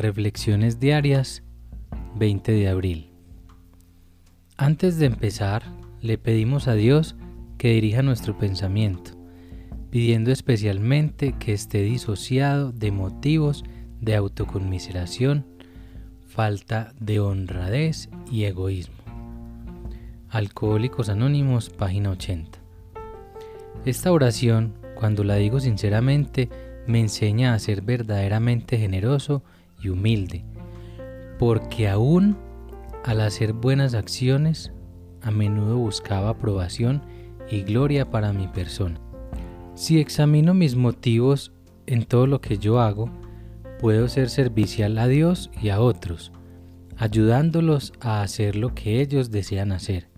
Reflexiones diarias 20 de abril. Antes de empezar, le pedimos a Dios que dirija nuestro pensamiento, pidiendo especialmente que esté disociado de motivos de autoconmiseración, falta de honradez y egoísmo. Alcohólicos Anónimos, página 80. Esta oración, cuando la digo sinceramente, me enseña a ser verdaderamente generoso y humilde, porque aún al hacer buenas acciones, a menudo buscaba aprobación y gloria para mi persona. Si examino mis motivos en todo lo que yo hago, puedo ser servicial a Dios y a otros, ayudándolos a hacer lo que ellos desean hacer.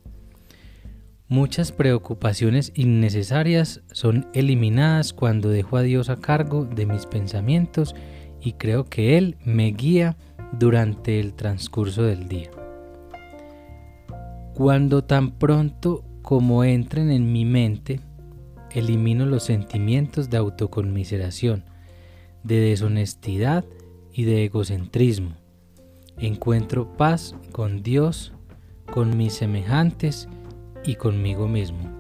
Muchas preocupaciones innecesarias son eliminadas cuando dejo a Dios a cargo de mis pensamientos y creo que Él me guía durante el transcurso del día. Cuando tan pronto como entren en mi mente, elimino los sentimientos de autoconmiseración, de deshonestidad y de egocentrismo. Encuentro paz con Dios, con mis semejantes y conmigo mismo.